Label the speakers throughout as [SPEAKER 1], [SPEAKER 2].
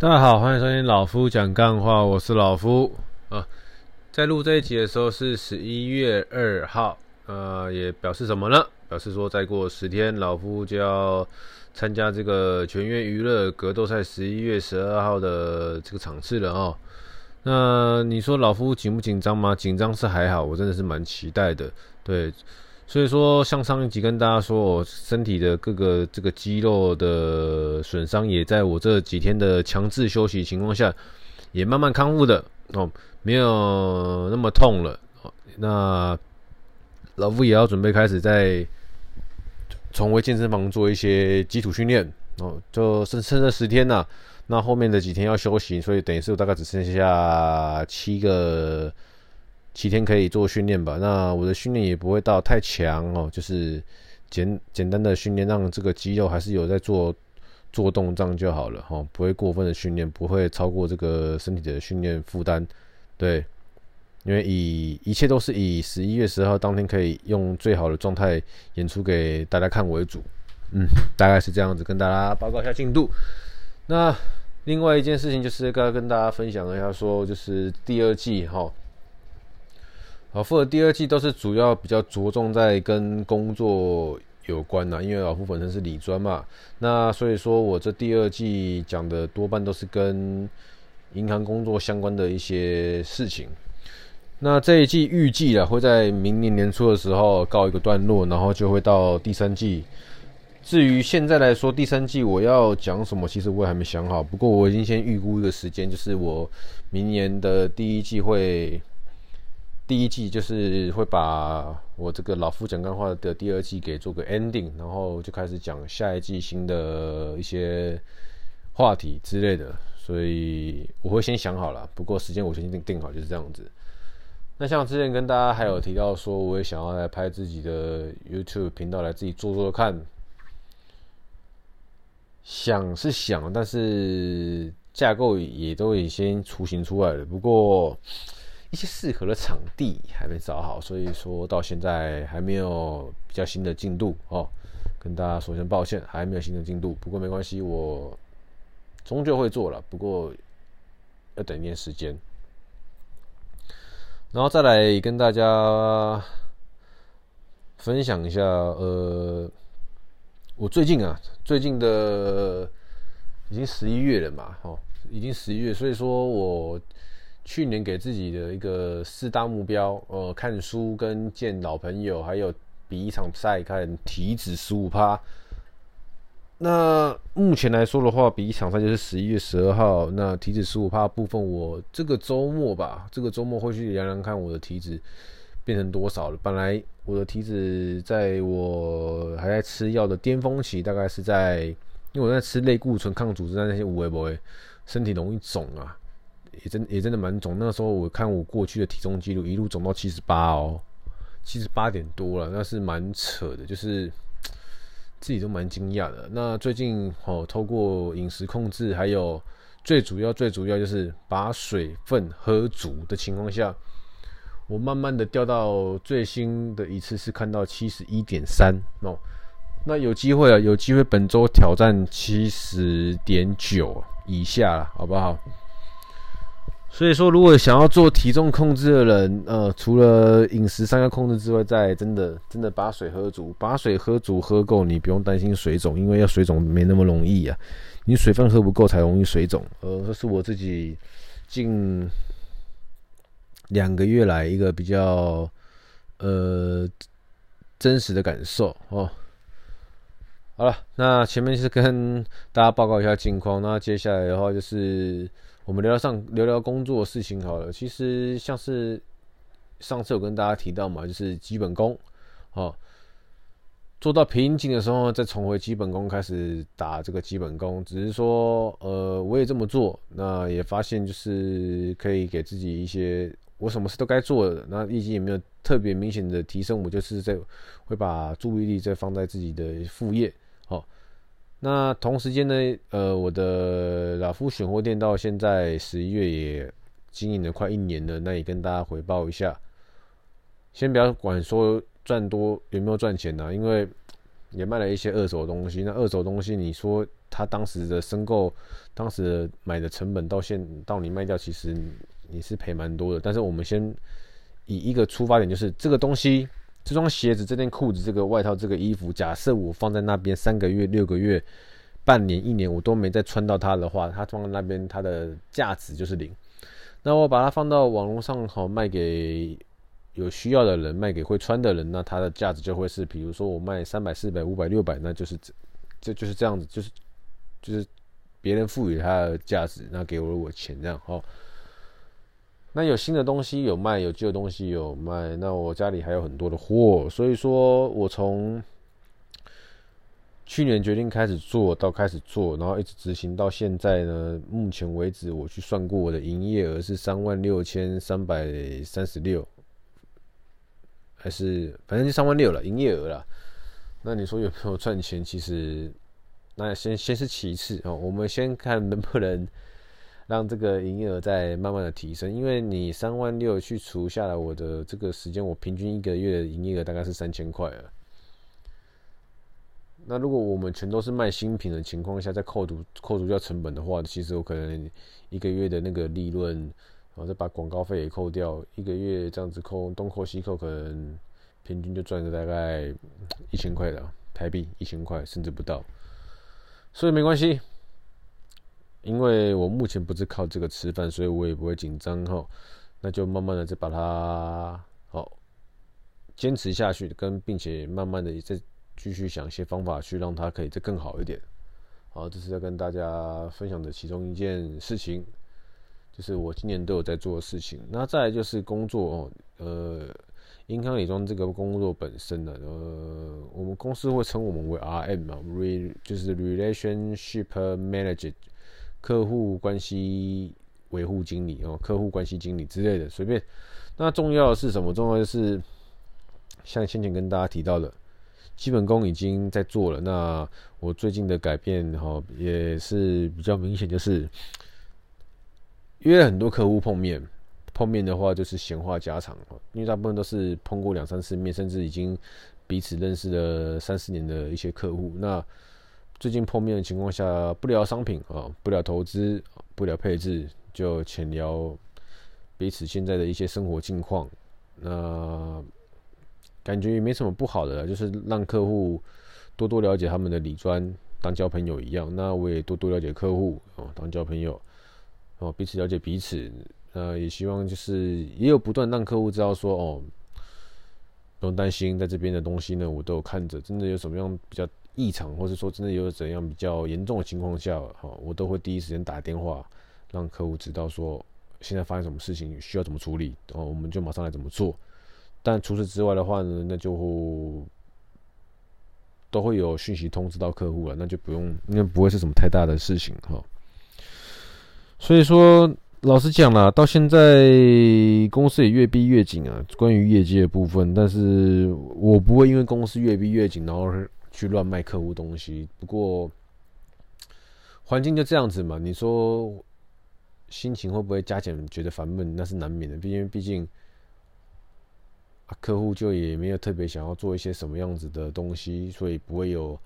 [SPEAKER 1] 大家好，欢迎收听老夫讲干话，我是老夫啊。在录这一集的时候是十一月二号，呃，也表示什么呢？表示说再过十天，老夫就要参加这个全员娱乐格斗赛十一月十二号的这个场次了哦。那你说老夫紧不紧张吗？紧张是还好，我真的是蛮期待的，对。所以说，像上一集跟大家说，我身体的各个这个肌肉的损伤，也在我这几天的强制休息情况下，也慢慢康复的哦，没有那么痛了。那老夫也要准备开始在重回健身房做一些基础训练哦，就剩剩这十天呐，那后面的几天要休息，所以等于是大概只剩下七个。七天可以做训练吧，那我的训练也不会到太强哦，就是简简单的训练，让这个肌肉还是有在做做动，这样就好了哈，不会过分的训练，不会超过这个身体的训练负担。对，因为以一切都是以十一月十号当天可以用最好的状态演出给大家看为主，嗯，大概是这样子，跟大家报告一下进度。那另外一件事情就是刚刚跟大家分享一下，说就是第二季哈。老夫的第二季都是主要比较着重在跟工作有关呐，因为老夫本身是理专嘛，那所以说我这第二季讲的多半都是跟银行工作相关的一些事情。那这一季预计啊会在明年年初的时候告一个段落，然后就会到第三季。至于现在来说，第三季我要讲什么，其实我也还没想好。不过我已经先预估一个时间，就是我明年的第一季会。第一季就是会把我这个老夫讲干话的第二季给做个 ending，然后就开始讲下一季新的一些话题之类的，所以我会先想好了。不过时间我先定定好，就是这样子。那像之前跟大家还有提到说，我也想要来拍自己的 YouTube 频道来自己做做看，想是想，但是架构也都已经雏形出来了。不过。一些适合的场地还没找好，所以说到现在还没有比较新的进度哦，跟大家说声抱歉，还没有新的进度。不过没关系，我终究会做了，不过要等一点时间。然后再来跟大家分享一下，呃，我最近啊，最近的已经十一月了嘛，哦，已经十一月，所以说我。去年给自己的一个四大目标，呃，看书跟见老朋友，还有比一场赛看体脂十五趴。那目前来说的话，比一场赛就是十一月十二号。那体脂十五趴部分，我这个周末吧，这个周末会去量量看我的体脂变成多少了。本来我的体脂在我还在吃药的巅峰期，大概是在，因为我在吃类固醇抗组织那些无为不会，身体容易肿啊。也真也真的蛮肿，那时候我看我过去的体重记录，一路肿到七十八哦，七十八点多了，那是蛮扯的，就是自己都蛮惊讶的。那最近哦，透过饮食控制，还有最主要最主要就是把水分喝足的情况下，我慢慢的掉到最新的一次是看到七十一点三哦，那有机会啊，有机会本周挑战七十点九以下了，好不好？所以说，如果想要做体重控制的人，呃，除了饮食上要控制之外，再真的真的把水喝足，把水喝足喝够，你不用担心水肿，因为要水肿没那么容易啊，你水分喝不够才容易水肿。呃，这是我自己近两个月来一个比较呃真实的感受哦。好了，那前面是跟大家报告一下近况，那接下来的话就是。我们聊聊上聊聊工作事情好了。其实像是上次有跟大家提到嘛，就是基本功，哦，做到瓶颈的时候再重回基本功开始打这个基本功。只是说，呃，我也这么做，那也发现就是可以给自己一些我什么事都该做的，那业绩也没有特别明显的提升，我就是在会把注意力再放在自己的副业。那同时间呢，呃，我的老夫选货店到现在十一月也经营了快一年了，那也跟大家回报一下。先不要管说赚多有没有赚钱呐、啊，因为也卖了一些二手东西。那二手东西你说他当时的申购，当时的买的成本到现到你卖掉，其实你是赔蛮多的。但是我们先以一个出发点，就是这个东西，这双鞋子、这件裤子、这个外套、这个衣服，假设我放在那边三个月、六个月、半年、一年，我都没再穿到它的话，它放在那边，它的价值就是零。那我把它放到网络上，好卖给有需要的人，卖给会穿的人，那它的价值就会是，比如说我卖三百、四百、五百、六百，那就是这，这就是这样子，就是。就是别人赋予它的价值，那给了我钱这样哦。那有新的东西有卖，有旧的东西有卖。那我家里还有很多的货，所以说我从去年决定开始做到开始做，然后一直执行到现在呢。目前为止，我去算过我的营业额是三万六千三百三十六，还是反正就三万六了营业额了。那你说有没有赚钱？其实。那先先是其次哦，我们先看能不能让这个营业额再慢慢的提升，因为你三万六去除下来，我的这个时间，我平均一个月的营业额大概是三千块了。那如果我们全都是卖新品的情况下，再扣除扣除掉成本的话，其实我可能一个月的那个利润，然后再把广告费也扣掉，一个月这样子扣东扣西扣，可能平均就赚个大概一千块的台币，一千块甚至不到。所以没关系，因为我目前不是靠这个吃饭，所以我也不会紧张哈。那就慢慢的再把它好坚持下去，跟并且慢慢的再继续想一些方法去让它可以再更好一点。好，这是要跟大家分享的其中一件事情，就是我今年都有在做的事情。那再来就是工作哦，呃。英康理专这个工作本身呢，呃，我们公司会称我们为 RM 嘛，re 就是 Relationship Manager，客户关系维护经理哦，客户关系经理之类的，随便。那重要的是什么？重要的是，像先前跟大家提到的，基本功已经在做了。那我最近的改变哈，也是比较明显，就是约了很多客户碰面。碰面的话就是闲话家常，因为大部分都是碰过两三次面，甚至已经彼此认识了三四年的一些客户。那最近碰面的情况下，不聊商品啊，不聊投资，不聊配置，就浅聊彼此现在的一些生活近况。那感觉也没什么不好的，就是让客户多多了解他们的理专，当交朋友一样。那我也多多了解客户哦，当交朋友哦，彼此了解彼此。呃，也希望就是也有不断让客户知道说哦，不用担心，在这边的东西呢，我都有看着。真的有什么样比较异常，或者说真的有怎样比较严重的情况下，哈，我都会第一时间打电话让客户知道说现在发生什么事情，需要怎么处理，然后我们就马上来怎么做。但除此之外的话呢，那就都会有讯息通知到客户了，那就不用，应该不会是什么太大的事情哈。所以说。老实讲啦，到现在公司也越逼越紧啊。关于业绩的部分，但是我不会因为公司越逼越紧，然后去乱卖客户东西。不过环境就这样子嘛，你说心情会不会加减觉得烦闷？那是难免的。毕竟，毕竟啊，客户就也没有特别想要做一些什么样子的东西，所以不会有。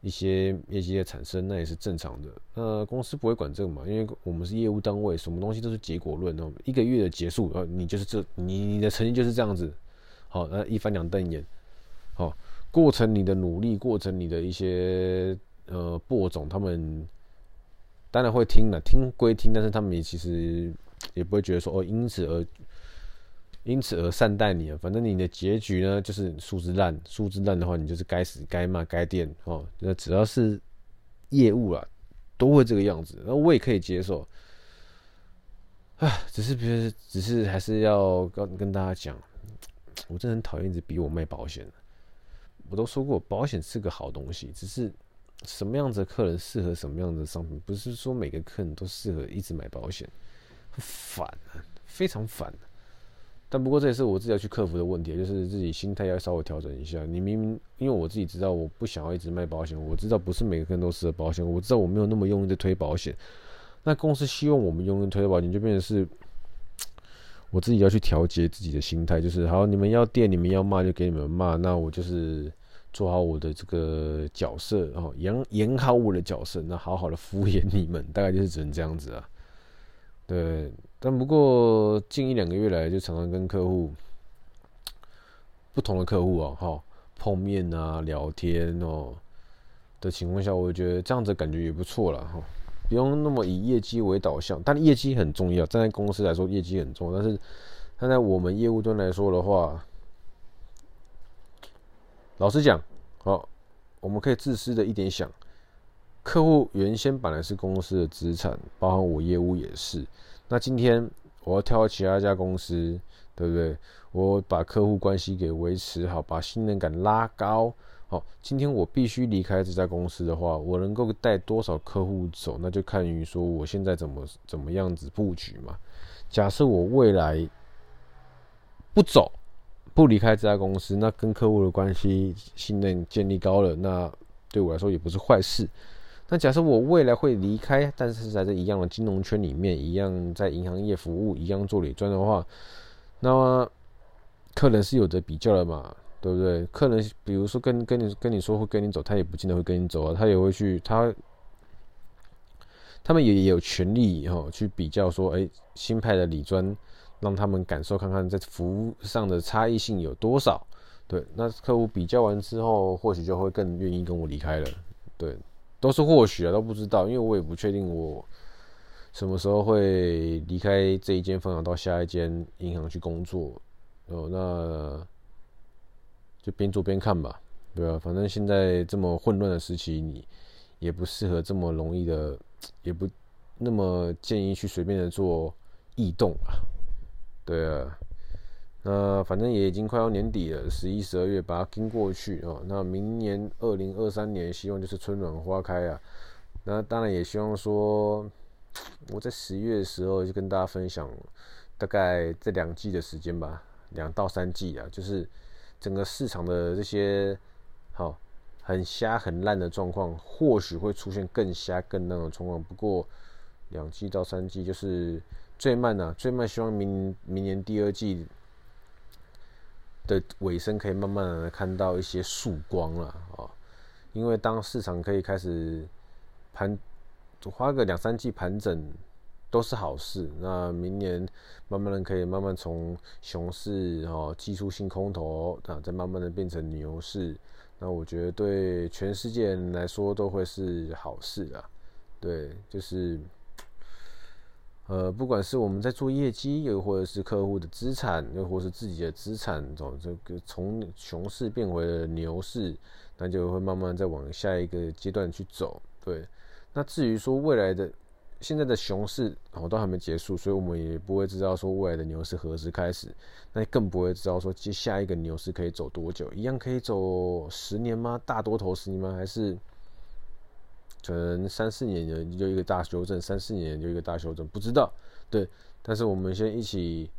[SPEAKER 1] 一些业绩的产生，那也是正常的。那公司不会管这个嘛，因为我们是业务单位，什么东西都是结果论哦。一个月的结束，呃，你就是这，你你的成绩就是这样子。好，那一翻两瞪眼。好，过程你的努力，过程你的一些呃播种，他们当然会听了，听归听，但是他们也其实也不会觉得说哦，因此而。因此而善待你啊，反正你的结局呢，就是素质烂，素质烂的话，你就是该死、该骂、该电哦。那只要是业务啦，都会这个样子。那我也可以接受。唉，只是，比如，只是还是要跟跟大家讲，我真的很讨厌一直逼我卖保险。我都说过，保险是个好东西，只是什么样子的客人适合什么样的商品，不是说每个客人都适合一直买保险，很烦啊，非常烦。但不过这也是我自己要去克服的问题，就是自己心态要稍微调整一下。你明明因为我自己知道我不想要一直卖保险，我知道不是每个人都适合保险，我知道我没有那么用力的推保险。那公司希望我们用力推保险，就变成是我自己要去调节自己的心态，就是好，你们要电，你们要骂就给你们骂，那我就是做好我的这个角色哦，演演好我的角色，那好好的敷衍你们，大概就是只能这样子啊。对，但不过近一两个月来，就常常跟客户不同的客户啊，哈，碰面啊、聊天哦的情况下，我觉得这样子感觉也不错了哈，不用那么以业绩为导向，但业绩很重要，站在公司来说，业绩很重要，但是站在我们业务端来说的话。老实讲，好，我们可以自私的一点想，客户原先本来是公司的资产，包含我业务也是。那今天我要跳到其他一家公司，对不对？我把客户关系给维持好，把信任感拉高。好，今天我必须离开这家公司的话，我能够带多少客户走，那就看于说我现在怎么怎么样子布局嘛。假设我未来不走。不离开这家公司，那跟客户的关系信任建立高了，那对我来说也不是坏事。那假设我未来会离开，但是在这一样的金融圈里面，一样在银行业服务，一样做理专的话，那么客人是有着比较的嘛，对不对？客人比如说跟跟你跟你说会跟你走，他也不见得会跟你走啊，他也会去他他们也也有权利哈去比较说，哎，新派的理专。让他们感受看看在服务上的差异性有多少，对，那客户比较完之后，或许就会更愿意跟我离开了，对，都是或许啊，都不知道，因为我也不确定我什么时候会离开这一间分行到下一间银行去工作，哦，那就边做边看吧，对啊，反正现在这么混乱的时期，你也不适合这么容易的，也不那么建议去随便的做异动啊。对啊，那反正也已经快要年底了，十一、十二月把它跟过去哦。那明年二零二三年，希望就是春暖花开啊。那当然也希望说，我在十月的时候就跟大家分享，大概这两季的时间吧，两到三季啊，就是整个市场的这些好很瞎很烂的状况，或许会出现更瞎更烂的状况。不过两季到三季就是。最慢呢、啊，最慢希望明明年第二季的尾声可以慢慢的看到一些曙光了啊！因为当市场可以开始盘，花个两三季盘整都是好事。那明年慢慢的可以慢慢从熊市哦，技术性空头啊，再慢慢的变成牛市。那我觉得对全世界人来说都会是好事啊！对，就是。呃，不管是我们在做业绩，又或者是客户的资产，又或是自己的资产，走这个从熊市变回了牛市，那就会慢慢再往下一个阶段去走。对，那至于说未来的现在的熊市，哦，都还没结束，所以我们也不会知道说未来的牛市何时开始，那更不会知道说接下一个牛市可以走多久，一样可以走十年吗？大多头十年吗？还是？可能三四年就一个大修正，三四年就一个大修正，不知道。对，但是我们先一起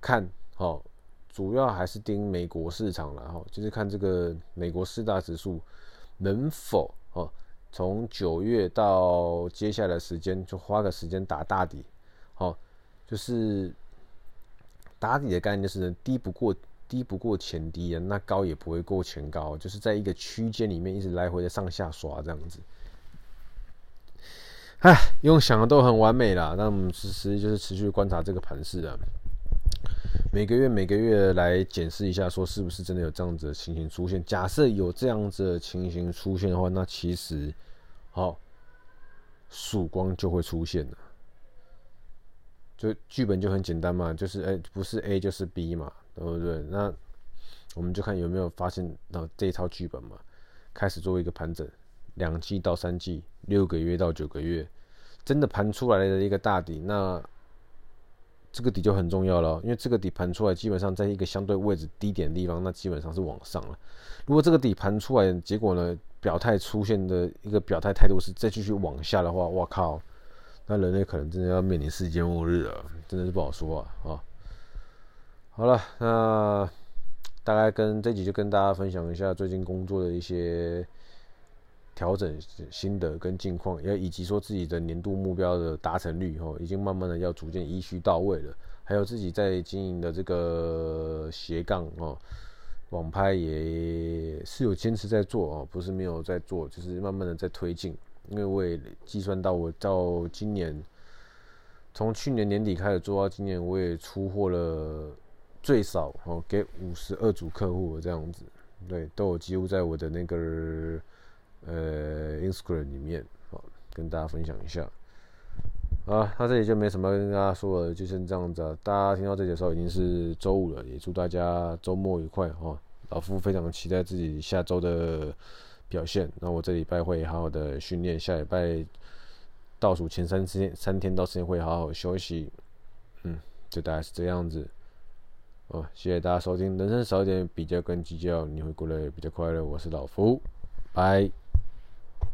[SPEAKER 1] 看，好，主要还是盯美国市场了，哈，就是看这个美国四大指数能否，哦，从九月到接下来时间，就花个时间打大底，好，就是打底的概念就是低不过低不过前低啊，那高也不会过前高，就是在一个区间里面一直来回的上下刷这样子。哎，用想的都很完美啦。那我们其实就是持续观察这个盘势啊，每个月每个月来检视一下，说是不是真的有这样子的情形出现。假设有这样子的情形出现的话，那其实好，曙光就会出现了。就剧本就很简单嘛，就是哎，不是 A 就是 B 嘛，对不对？那我们就看有没有发现到这一套剧本嘛，开始做一个盘整。两季到三季，六个月到九个月，真的盘出来的一个大底，那这个底就很重要了，因为这个底盘出来，基本上在一个相对位置低点的地方，那基本上是往上了。如果这个底盘出来，结果呢，表态出现的一个表态态度是再继续往下的话，我靠，那人类可能真的要面临世界末日了，真的是不好说啊啊！好了，那大概跟这集就跟大家分享一下最近工作的一些。调整心得跟近况，也以及说自己的年度目标的达成率，吼，已经慢慢的要逐渐依序到位了。还有自己在经营的这个斜杠，哦，网拍也是有坚持在做哦，不是没有在做，就是慢慢的在推进。因为我也计算到，我到今年，从去年年底开始做到今年，我也出货了最少哦，给五十二组客户这样子，对，都有记录在我的那个呃 Instagram 里面，好，跟大家分享一下。啊，那这里就没什么跟大家说了，就先这样子。大家听到这里的时候已经是周五了，也祝大家周末愉快哦。老夫非常期待自己下周的。表现，那我这礼拜会好好的训练，下礼拜倒数前三天三天到四天会好好休息，嗯，就大概是这样子。哦，谢谢大家收听，人生少一点比较跟计较，你会过得比较快乐。我是老夫，拜。